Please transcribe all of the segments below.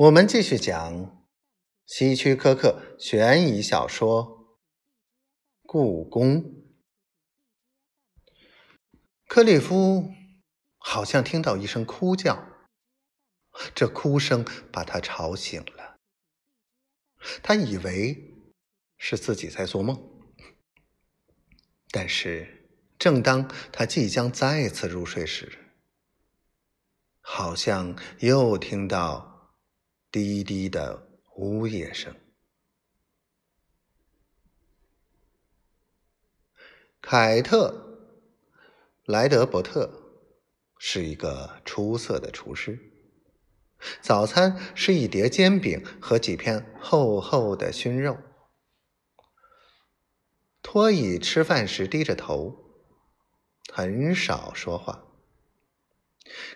我们继续讲希区柯克悬疑小说《故宫》。克里夫好像听到一声哭叫，这哭声把他吵醒了。他以为是自己在做梦，但是正当他即将再次入睡时，好像又听到。低低的呜咽声。凯特·莱德伯特是一个出色的厨师。早餐是一碟煎饼和几片厚厚的熏肉。托伊吃饭时低着头，很少说话。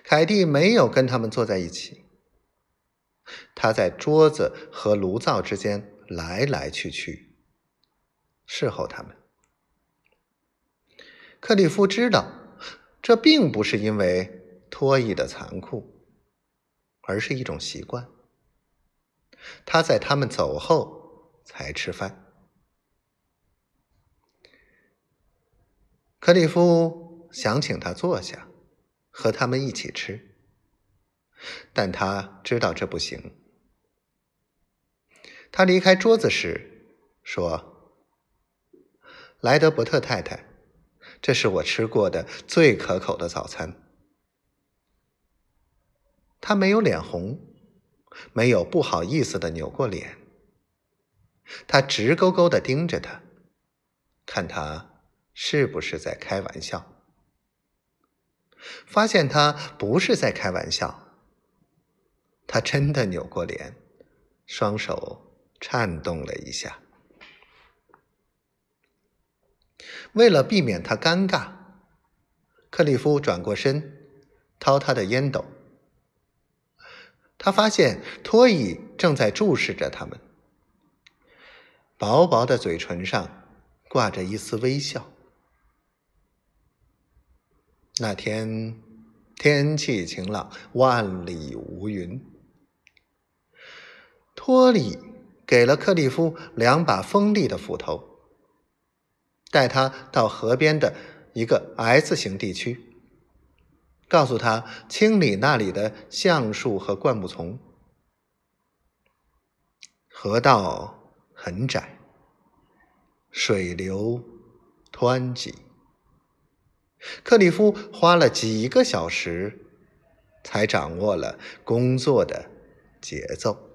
凯蒂没有跟他们坐在一起。他在桌子和炉灶之间来来去去，侍候他们。克里夫知道，这并不是因为脱衣的残酷，而是一种习惯。他在他们走后才吃饭。克里夫想请他坐下，和他们一起吃。但他知道这不行。他离开桌子时说：“莱德伯特太太，这是我吃过的最可口的早餐。”他没有脸红，没有不好意思的扭过脸。他直勾勾的盯着他，看他是不是在开玩笑。发现他不是在开玩笑。他真的扭过脸，双手颤动了一下。为了避免他尴尬，克里夫转过身，掏他的烟斗。他发现托伊正在注视着他们，薄薄的嘴唇上挂着一丝微笑。那天天气晴朗，万里无云。托里给了克利夫两把锋利的斧头，带他到河边的一个 S 型地区，告诉他清理那里的橡树和灌木丛。河道很窄，水流湍急，克里夫花了几个小时才掌握了工作的节奏。